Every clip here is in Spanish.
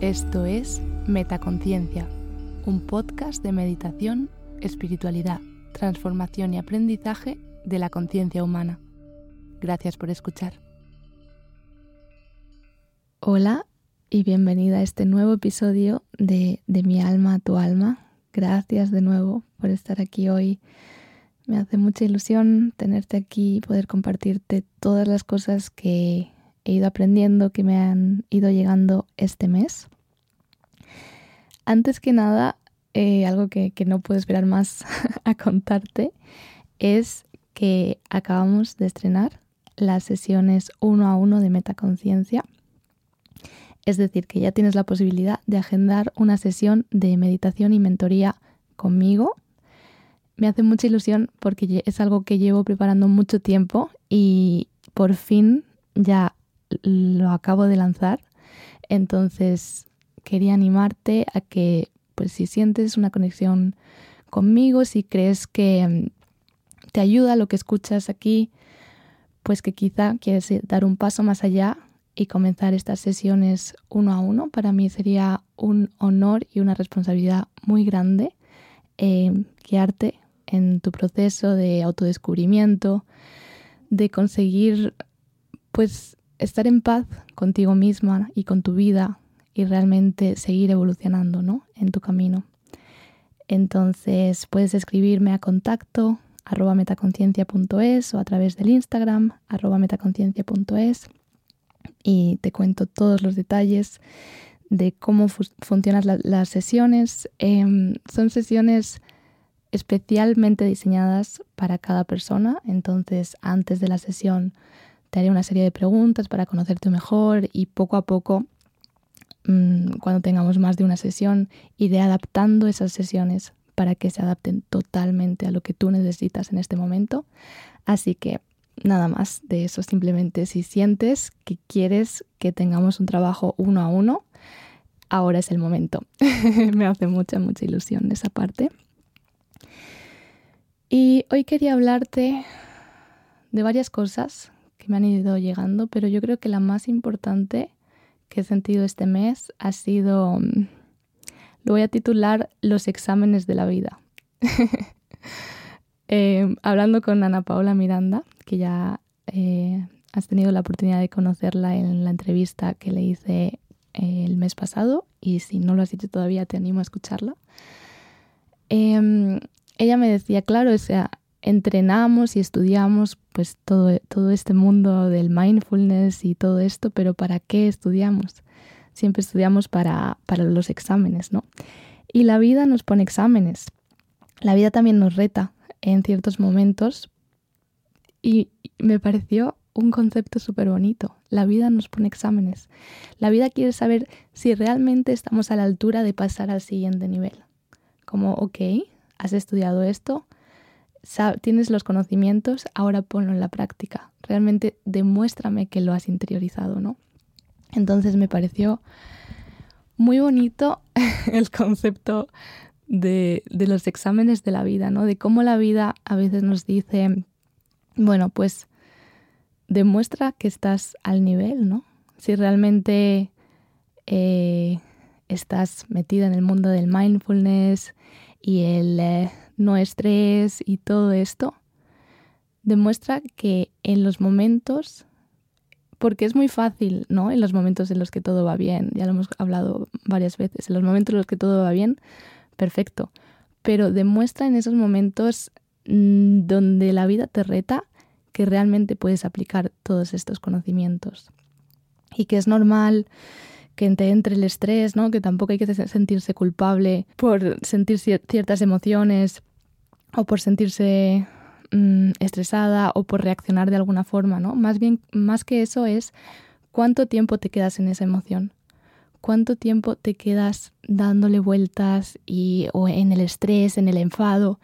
Esto es Metaconciencia, un podcast de meditación, espiritualidad, transformación y aprendizaje de la conciencia humana. Gracias por escuchar. Hola y bienvenida a este nuevo episodio de De mi alma a tu alma. Gracias de nuevo por estar aquí hoy. Me hace mucha ilusión tenerte aquí y poder compartirte todas las cosas que he ido aprendiendo, que me han ido llegando este mes. Antes que nada, eh, algo que, no puedo esperar más a contarte es que acabamos de estrenar las sesiones uno a uno de metaconciencia. Es decir, que ya tienes la posibilidad de agendar una sesión de meditación y mentoría conmigo. Me hace mucha ilusión porque es algo que llevo preparando mucho tiempo y por fin ya lo acabo de lanzar. Entonces quería animarte a que, pues si sientes una conexión conmigo, si crees que mm, te ayuda lo que escuchas aquí, pues que quizá quieres dar un paso más allá y comenzar estas sesiones uno a uno. Para mí sería un honor y una responsabilidad muy grande eh, guiarte en tu proceso de autodescubrimiento, de conseguir pues estar en paz contigo misma y con tu vida y realmente seguir evolucionando ¿no? en tu camino. Entonces puedes escribirme a contacto arroba metaconciencia.es o a través del Instagram arroba metaconciencia.es y te cuento todos los detalles de cómo funcionan las sesiones. Em, son sesiones especialmente diseñadas para cada persona, entonces antes de la sesión te haré una serie de preguntas para conocerte mejor y poco a poco, mm, cuando tengamos más de una sesión, iré adaptando esas sesiones para que se adapten totalmente a lo que tú necesitas en este momento. Así que nada más de eso, simplemente si sientes que quieres que tengamos un trabajo uno a uno, ahora es el momento. Me hace mucha, mucha ilusión esa parte. Y hoy quería hablarte de varias cosas que me han ido llegando, pero yo creo que la más importante que he sentido este mes ha sido, mm, lo voy a titular Los exámenes de la vida. Eh, hablando con Ana Paula Miranda, que ya eh, has tenido la oportunidad de conocerla en la entrevista que le hice eh, el mes pasado, y si no lo has hecho todavía te animo a escucharla. Em, ella me decía, claro, o sea, entrenamos y estudiamos pues todo, todo este mundo del mindfulness y todo esto, pero ¿para qué estudiamos? Siempre estudiamos para, para los exámenes, ¿no? Y la vida nos pone exámenes. La vida también nos reta en ciertos momentos y me pareció un concepto súper bonito. La vida nos pone exámenes. La vida quiere saber si realmente estamos a la altura de pasar al siguiente nivel. Como, ok, has estudiado esto, tienes los conocimientos, ahora ponlo en la práctica. Realmente demuéstrame que lo has interiorizado, ¿no? Entonces me pareció muy bonito el concepto de, los exámenes de la vida, ¿no? De cómo la vida a veces nos dice, bueno, pues demuestra que estás al nivel, ¿no? Si realmente eh, estás metida en el mundo del mindfulness y el eh, no estrés y todo esto, demuestra que en los momentos, porque es muy fácil, ¿no? En los momentos en los que todo va bien, ya lo hemos hablado varias veces, en los momentos en los que todo va bien, perfecto, pero demuestra en esos momentos mm, donde la vida te reta que realmente puedes aplicar todos estos conocimientos y que es normal que te entre el estrés, ¿no? Que tampoco hay que sentirse culpable por sentir ciertas emociones o por sentirse mm, estresada o por reaccionar de alguna forma, ¿no? Más bien, más que eso es cuánto tiempo te quedas en esa emoción, cuánto tiempo te quedas dándole vueltas y, o en el estrés, en el enfado,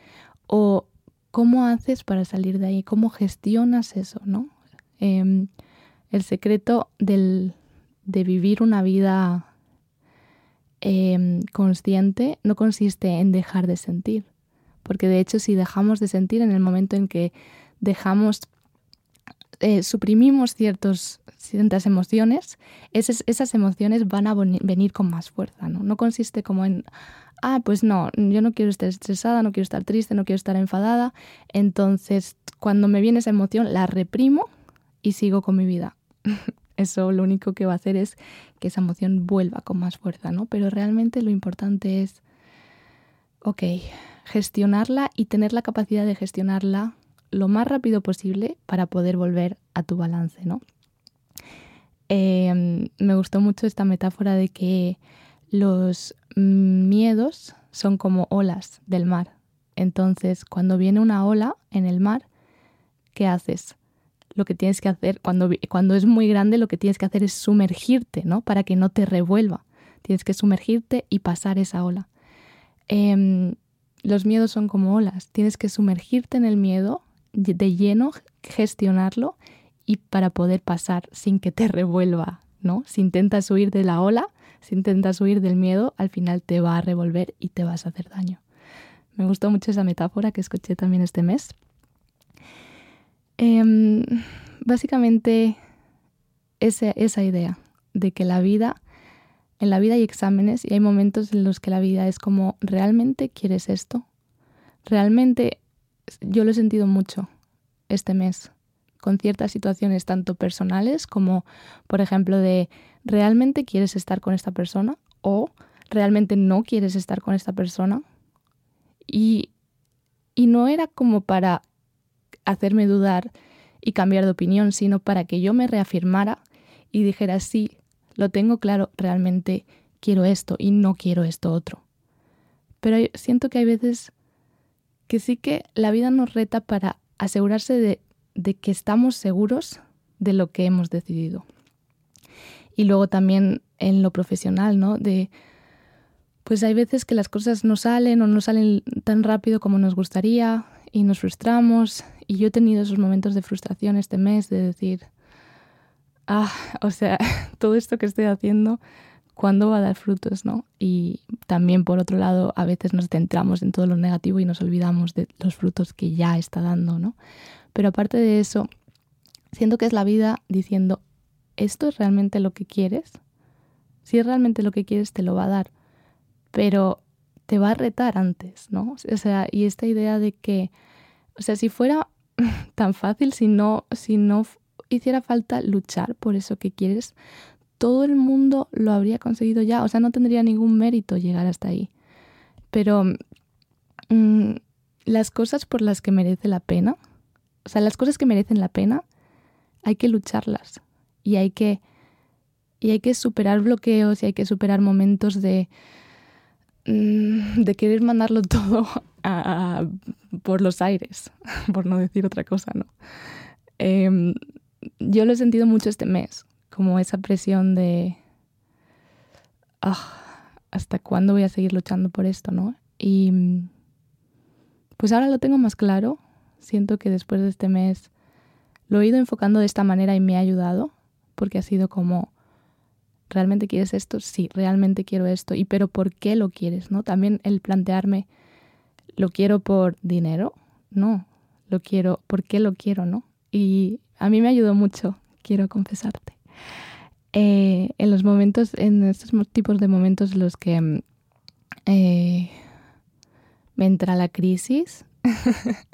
o cómo haces para salir de ahí, cómo gestionas eso, ¿no? Em, el secreto del, de vivir una vida em, consciente no consiste en dejar de sentir, porque de hecho si dejamos de sentir en el momento en que dejamos eh, suprimimos ciertas emociones, esas, esas emociones van a venir con más fuerza, ¿no? No consiste como en, ah, pues no, yo no quiero estar estresada, no quiero estar triste, no quiero estar enfadada, entonces cuando me viene esa emoción la reprimo y sigo con mi vida. Eso lo único que va a hacer es que esa emoción vuelva con más fuerza, ¿no? Pero realmente lo importante es, ok, gestionarla y tener la capacidad de gestionarla lo más rápido posible para poder volver a tu balance, ¿no? Em, me gustó mucho esta metáfora de que los miedos son como olas del mar. Entonces, cuando viene una ola en el mar, ¿qué haces? Lo que tienes que hacer, cuando, cuando es muy grande, lo que tienes que hacer es sumergirte, ¿no? Para que no te revuelva. Tienes que sumergirte y pasar esa ola. Em, los miedos son como olas. Tienes que sumergirte en el miedo de lleno, gestionarlo y para poder pasar sin que te revuelva, ¿no? Si intentas huir de la ola, si intentas huir del miedo, al final te va a revolver y te vas a hacer daño. Me gustó mucho esa metáfora que escuché también este mes. Em, básicamente, esa, esa idea de que la vida, en la vida hay exámenes y hay momentos en los que la vida es como, ¿realmente quieres esto? ¿Realmente yo lo he sentido mucho este mes con ciertas situaciones tanto personales como, por ejemplo, de ¿realmente quieres estar con esta persona? o ¿realmente no quieres estar con esta persona? Y, y no era como para hacerme dudar y cambiar de opinión, sino para que yo me reafirmara y dijera, sí, lo tengo claro, realmente quiero esto y no quiero esto otro. Pero siento que hay veces que sí que la vida nos reta para asegurarse de, que estamos seguros de lo que hemos decidido. Y luego también en lo profesional, ¿no? De, pues hay veces que las cosas no salen o no salen tan rápido como nos gustaría y nos frustramos. Y yo he tenido esos momentos de frustración este mes de decir, ah, o sea, todo esto que estoy haciendo cuándo va a dar frutos, ¿no? Y también, por otro lado, a veces nos centramos en todo lo negativo y nos olvidamos de los frutos que ya está dando, ¿no? Pero aparte de eso, siento que es la vida diciendo, ¿esto es realmente lo que quieres? Si es realmente lo que quieres, te lo va a dar, pero te va a retar antes, ¿no? O sea, y esta idea de que, o sea, si fuera tan fácil, si no, si no hiciera falta luchar por eso que quieres, todo el mundo lo habría conseguido ya. O sea, no tendría ningún mérito llegar hasta ahí. Pero mm, las cosas por las que merece la pena, o sea, las cosas que merecen la pena, hay que lucharlas. Y hay que, y hay que superar bloqueos y hay que superar momentos de, mm, de querer mandarlo todo por los aires, por no decir otra cosa, ¿no? Em, yo lo he sentido mucho este mes como esa presión de, ah, ¿hasta cuándo voy a seguir luchando por esto, no? Y pues ahora lo tengo más claro. Siento que después de este mes lo he ido enfocando de esta manera y me ha ayudado, porque ha sido como, ¿realmente quieres esto? Sí, realmente quiero esto. ¿Y pero por qué lo quieres? ¿No? También el plantearme, ¿lo quiero por dinero? No, lo quiero, ¿por qué lo quiero? ¿No? Y a mí me ayudó mucho, quiero confesarte. Eh, en los momentos, en estos tipos de momentos en los que mm, eh, me entra la crisis,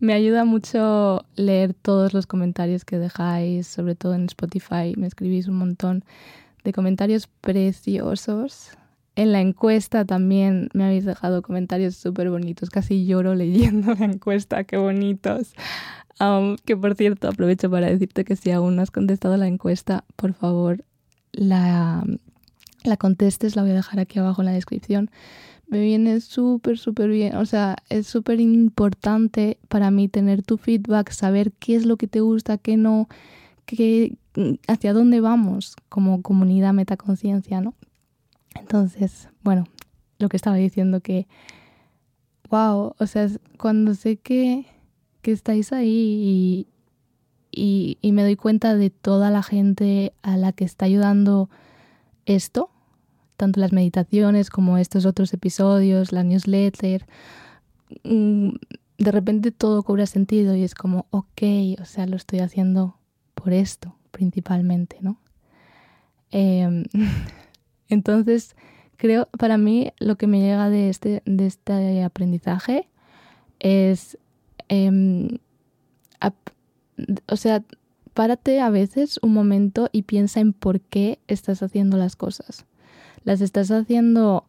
me ayuda mucho leer todos los comentarios que dejáis, sobre todo en Spotify, me escribís un montón de comentarios preciosos. En la encuesta también me habéis dejado comentarios súper bonitos, casi lloro leyendo la encuesta, qué bonitos que por cierto, aprovecho para decirte que si aún no has contestado la encuesta, por favor, la, la contestes, la voy a dejar aquí abajo en la descripción. Me viene súper, súper bien. O sea, es súper importante para mí tener tu feedback, saber qué es lo que te gusta, qué no, qué, hacia dónde vamos como comunidad metaconciencia, ¿no? Entonces, bueno, lo que estaba diciendo que, wow, o sea, cuando sé que que estáis ahí y, y, me doy cuenta de toda la gente a la que está ayudando esto, tanto las meditaciones como estos otros episodios, la newsletter. Mm, de repente todo cobra sentido y es como, ok, o sea, lo estoy haciendo por esto principalmente, ¿no? Em, entonces, creo, para mí lo que me llega de este, de este aprendizaje es, em, o sea, párate a veces un momento y piensa en por qué estás haciendo las cosas. Las estás haciendo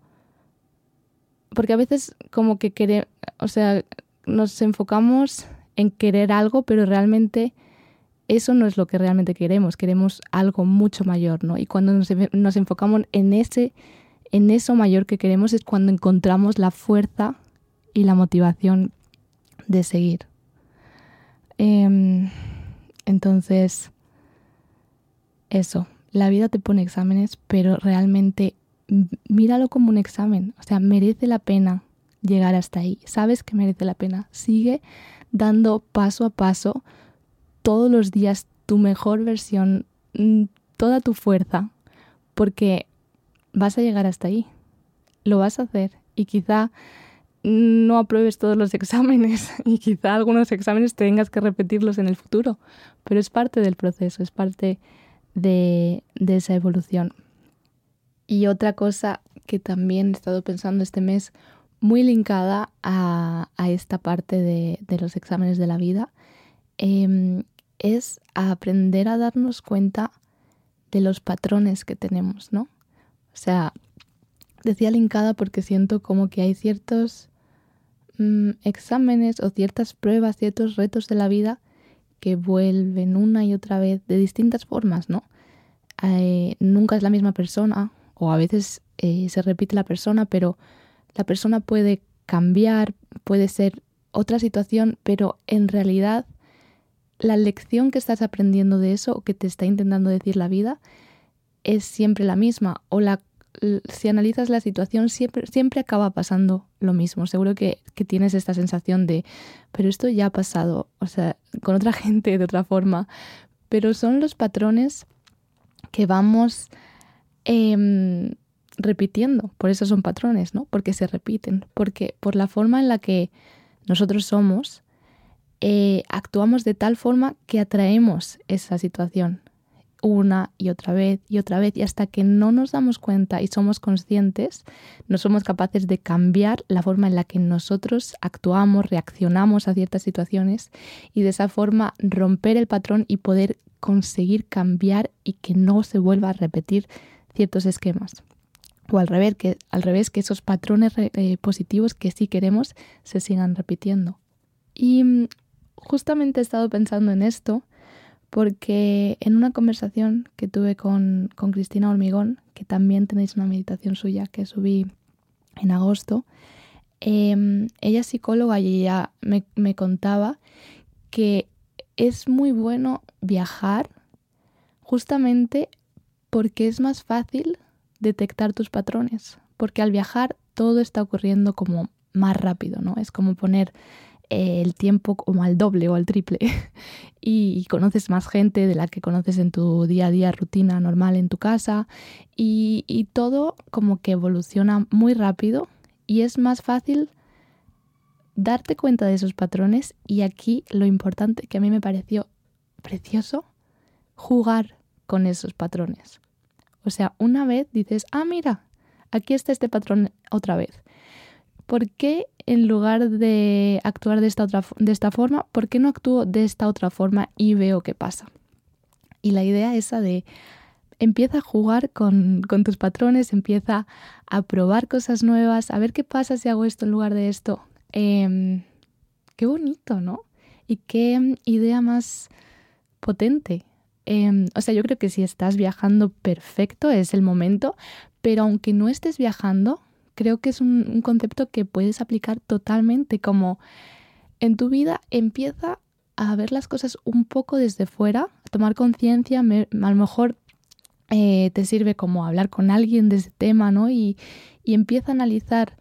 porque a veces como que queremos, o sea, nos enfocamos en querer algo, pero realmente eso no es lo que realmente queremos, queremos algo mucho mayor, ¿no? Y cuando nos, enfocamos en ese en eso mayor que queremos es cuando encontramos la fuerza y la motivación de seguir. Em, entonces, eso, la vida te pone exámenes, pero realmente míralo como un examen, o sea, merece la pena llegar hasta ahí, sabes que merece la pena, sigue dando paso a paso todos los días tu mejor versión, mm, toda tu fuerza, porque vas a llegar hasta ahí, lo vas a hacer y quizá no apruebes todos los exámenes y quizá algunos exámenes tengas que repetirlos en el futuro, pero es parte del proceso, es parte de, esa evolución. Y otra cosa que también he estado pensando este mes, muy linkada a, esta parte de, los exámenes de la vida, em, es aprender a darnos cuenta de los patrones que tenemos, ¿no? O sea, decía linkada porque siento como que hay ciertos mm, exámenes o ciertas pruebas, ciertos retos de la vida que vuelven una y otra vez de distintas formas, ¿no? Eh, nunca es la misma persona o a veces eh, se repite la persona, pero la persona puede cambiar, puede ser otra situación, pero en realidad la lección que estás aprendiendo de eso o que te está intentando decir la vida es siempre la misma o la si analizas la situación siempre, siempre acaba pasando lo mismo. Seguro que, que, tienes esta sensación de, pero esto ya ha pasado, o sea, con otra gente de otra forma, pero son los patrones que vamos Em, repitiendo. Por eso son patrones, ¿no? Porque se repiten. Porque por la forma en la que nosotros somos, eh, actuamos de tal forma que atraemos esa situación una y otra vez y otra vez y hasta que no nos damos cuenta y somos conscientes, no somos capaces de cambiar la forma en la que nosotros actuamos, reaccionamos a ciertas situaciones y de esa forma romper el patrón y poder conseguir cambiar y que no se vuelva a repetir ciertos esquemas. O al revés, que, al revés, que esos patrones eh, positivos que sí queremos se sigan repitiendo. Y mm, justamente he estado pensando en esto porque en una conversación que tuve con, Cristina Hormigón, que también tenéis una meditación suya que subí en agosto, em, ella es psicóloga y ella me, me contaba que es muy bueno viajar justamente porque es más fácil detectar tus patrones, porque al viajar todo está ocurriendo como más rápido, ¿no? Es como poner el tiempo como al doble o al triple y, conoces más gente de la que conoces en tu día a día rutina normal en tu casa y, y todo como que evoluciona muy rápido y es más fácil darte cuenta de esos patrones y aquí lo importante que a mí me pareció precioso, jugar con esos patrones. O sea, una vez dices, ah, mira, aquí está este patrón otra vez. ¿Por qué en lugar de actuar de esta, otra, de esta forma, por qué no actúo de esta otra forma y veo qué pasa? Y la idea esa de empieza a jugar con, tus patrones, empieza a probar cosas nuevas, a ver qué pasa si hago esto en lugar de esto. Em, qué bonito, ¿no? Y qué idea más potente. Em, o sea, yo creo que si estás viajando perfecto es el momento, pero aunque no estés viajando, creo que es un, concepto que puedes aplicar totalmente como en tu vida empieza a ver las cosas un poco desde fuera, a tomar conciencia, a lo mejor eh, te sirve como hablar con alguien de ese tema, ¿no? Y, y empieza a analizar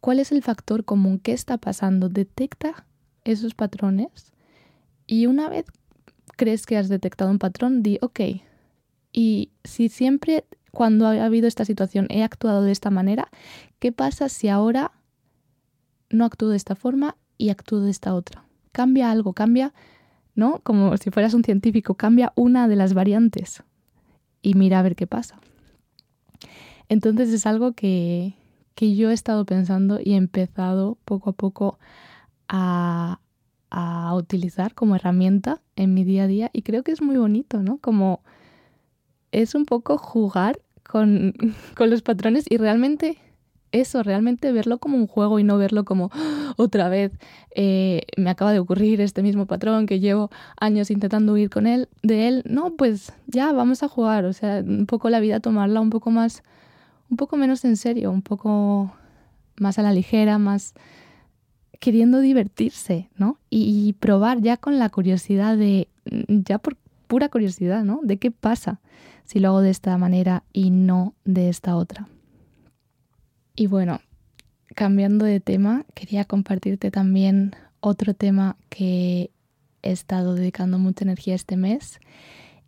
cuál es el factor común, qué está pasando, detecta esos patrones y una vez crees que has detectado un patrón, di, ok. Y si siempre cuando ha habido esta situación he actuado de esta manera, ¿qué pasa si ahora no actúo de esta forma y actúo de esta otra. Cambia algo, cambia, ¿no? Como si fueras un científico, cambia una de las variantes y mira a ver qué pasa. Entonces es algo que, que yo he estado pensando y he empezado poco a poco a, a utilizar como herramienta en mi día a día y creo que es muy bonito, ¿no? Como es un poco jugar con, con los patrones y realmente eso, realmente verlo como un juego y no verlo como ¡Ah! otra vez eh, me acaba de ocurrir este mismo patrón que llevo años intentando huir con él, de él. No, pues ya vamos a jugar, o sea, un poco la vida tomarla un poco más, un poco menos en serio, un poco más a la ligera, más queriendo divertirse, ¿no? Y, y probar ya con la curiosidad de, ya por pura curiosidad, ¿no? De qué pasa si lo hago de esta manera y no de esta otra. Y bueno, cambiando de tema, quería compartirte también otro tema que he estado dedicando mucha energía este mes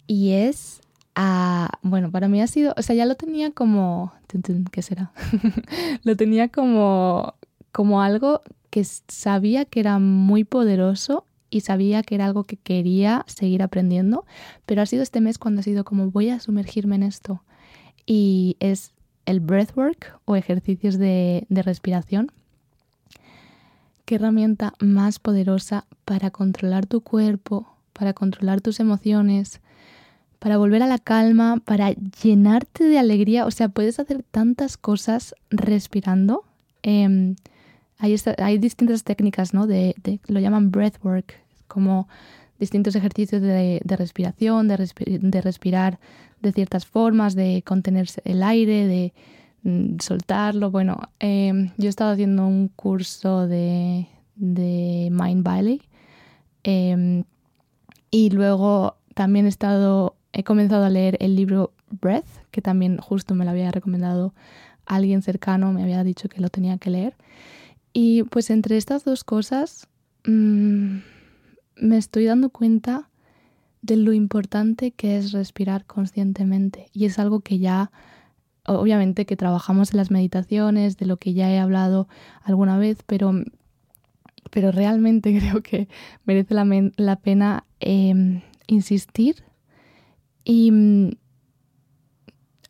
y es a, bueno, para mí ha sido, o sea, ya lo tenía como, ¿qué será? lo tenía como, como algo que sabía que era muy poderoso y sabía que era algo que quería seguir aprendiendo, pero ha sido este mes cuando ha sido como voy a sumergirme en esto y es el breathwork o ejercicios de, respiración. ¿Qué herramienta más poderosa para controlar tu cuerpo, para controlar tus emociones, para volver a la calma, para llenarte de alegría? O sea, puedes hacer tantas cosas respirando. Em, hay, distintas técnicas, ¿no? De, lo llaman breathwork, como distintos ejercicios de, respiración, de, respirar de ciertas formas, de contenerse el aire, de mm, soltarlo. Bueno, em, yo he estado haciendo un curso de, Mind Valley em, y luego también he estado, he comenzado a leer el libro Breath, que también justo me lo había recomendado alguien cercano, me había dicho que lo tenía que leer. Y pues entre estas dos cosas mm, me estoy dando cuenta de lo importante que es respirar conscientemente. Y es algo que ya, obviamente que trabajamos en las meditaciones, de lo que ya he hablado alguna vez, pero, pero realmente creo que merece la, pena em, insistir. Y,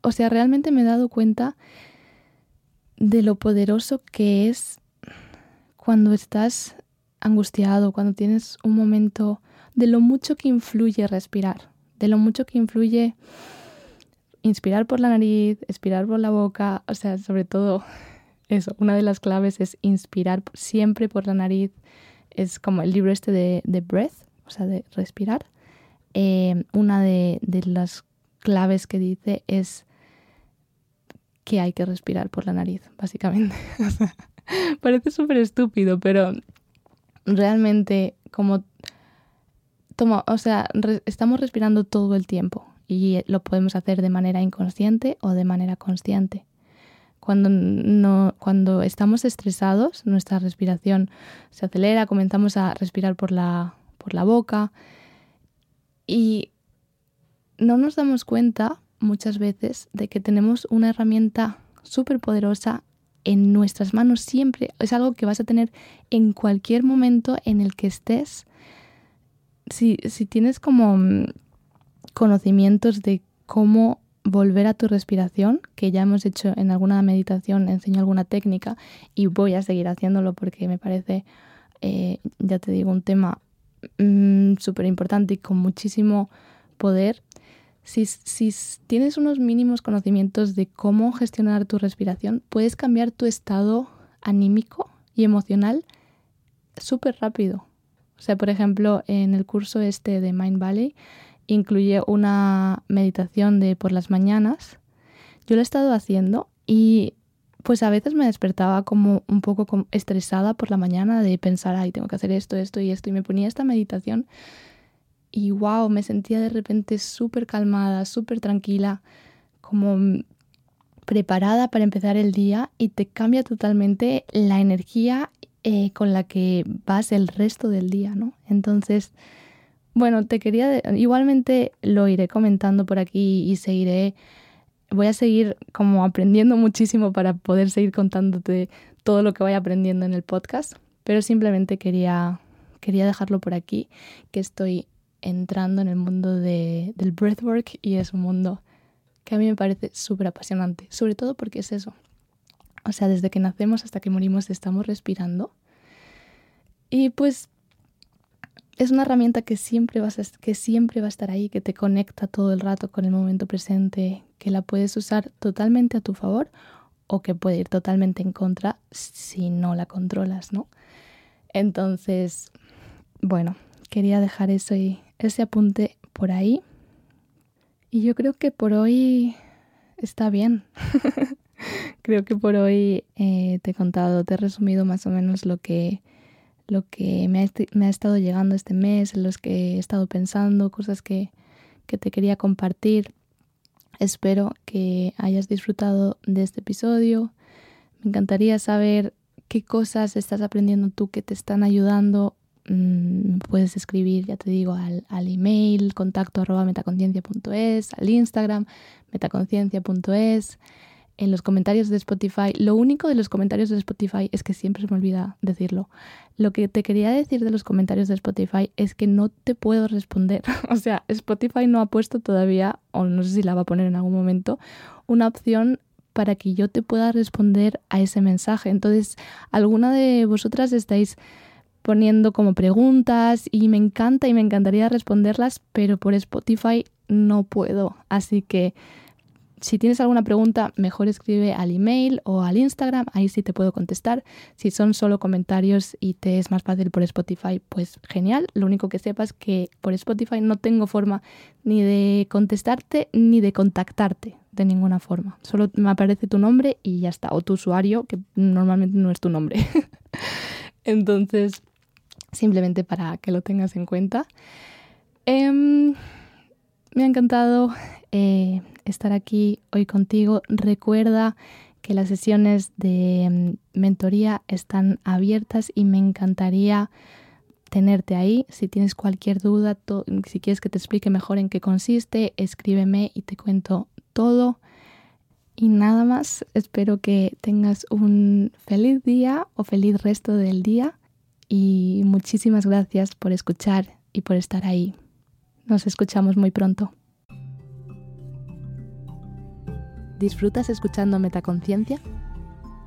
o sea, realmente me he dado cuenta de lo poderoso que es cuando estás angustiado, cuando tienes un momento de lo mucho que influye respirar, de lo mucho que influye inspirar por la nariz, expirar por la boca, o sea, sobre todo eso, una de las claves es inspirar siempre por la nariz, es como el libro este de, Breath, o sea, de respirar. Eh, una de, de las claves que dice es que hay que respirar por la nariz, básicamente. Parece súper estúpido, pero realmente como o sea, estamos respirando todo el tiempo y lo podemos hacer de manera inconsciente o de manera consciente. Cuando, no, cuando estamos estresados, nuestra respiración se acelera, comenzamos a respirar por la, por la boca y no nos damos cuenta muchas veces de que tenemos una herramienta súper poderosa en nuestras manos siempre. Es algo que vas a tener en cualquier momento en el que estés. Si, si tienes como mm, conocimientos de cómo volver a tu respiración, que ya hemos hecho en alguna meditación, enseño alguna técnica y voy a seguir haciéndolo porque me parece, eh, ya te digo, un tema mm, súper importante y con muchísimo poder si, tienes unos mínimos conocimientos de cómo gestionar tu respiración, puedes cambiar tu estado anímico y emocional súper rápido. O sea, por ejemplo, en el curso este de Mind Valley incluye una meditación de por las mañanas. Yo lo he estado haciendo y pues a veces me despertaba como un poco estresada por la mañana de pensar, ay, tengo que hacer esto, esto y esto. Y me ponía esta meditación y wow, me sentía de repente súper calmada, súper tranquila, como preparada para empezar el día y te cambia totalmente la energía eh, con la que vas el resto del día, ¿no? Entonces, bueno, te quería, igualmente lo iré comentando por aquí y seguiré, voy a seguir como aprendiendo muchísimo para poder seguir contándote todo lo que vaya aprendiendo en el podcast, Pero simplemente quería, quería dejarlo por aquí, que estoy entrando en el mundo de, del breathwork y es un mundo que a mí me parece súper apasionante, sobre todo porque es eso. O sea, desde que nacemos hasta que morimos estamos respirando. Y pues es una herramienta que siempre, vas que siempre va a estar ahí, que te conecta todo el rato con el momento presente, que la puedes usar totalmente a tu favor o que puede ir totalmente en contra si no la controlas, ¿no? Entonces, bueno, quería dejar eso y ese apunte por ahí. Y yo creo que por hoy está bien. creo que por hoy eh, te he contado, te he resumido más o menos lo que, lo que me, ha, estado llegando este mes, en los que he estado pensando, cosas que, que te quería compartir. Espero que hayas disfrutado de este episodio. Me encantaría saber qué cosas estás aprendiendo tú que te están ayudando Mm, puedes escribir, ya te digo, al, al email contacto arroba metaconciencia.es, al Instagram metaconciencia.es, en los comentarios de Spotify. Lo único de los comentarios de Spotify es que siempre se me olvida decirlo. Lo que te quería decir de los comentarios de Spotify es que no te puedo responder. o sea, Spotify no ha puesto todavía, o no sé si la va a poner en algún momento, una opción para que yo te pueda responder a ese mensaje. Entonces, alguna de vosotras estáis poniendo como preguntas y me encanta y me encantaría responderlas, pero por Spotify no puedo. Así que si tienes alguna pregunta, mejor escribe al email o al Instagram, ahí sí te puedo contestar. Si son solo comentarios y te es más fácil por Spotify, pues genial. Lo único que sepas que por Spotify no tengo forma ni de contestarte ni de contactarte de ninguna forma. Solo me aparece tu nombre y ya está, o tu usuario, que normalmente no es tu nombre. Entonces, simplemente para que lo tengas en cuenta. Em, me ha encantado eh, estar aquí hoy contigo. Recuerda que las sesiones de em, mentoría están abiertas y me encantaría tenerte ahí. Si tienes cualquier duda, si quieres que te explique mejor en qué consiste, escríbeme y te cuento todo. Y nada más, espero que tengas un feliz día o feliz resto del día y muchísimas gracias por escuchar y por estar ahí. Nos escuchamos muy pronto. ¿Disfrutas escuchando Metaconciencia?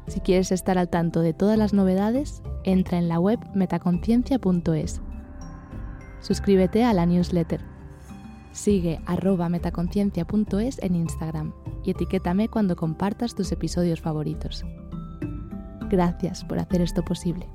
Si quieres estar al tanto de todas las novedades, entra en la web metaconciencia.es. Suscríbete a la newsletter. Sigue arroba metaconciencia.es en Instagram y etiquétame cuando compartas tus episodios favoritos. Gracias por hacer esto posible.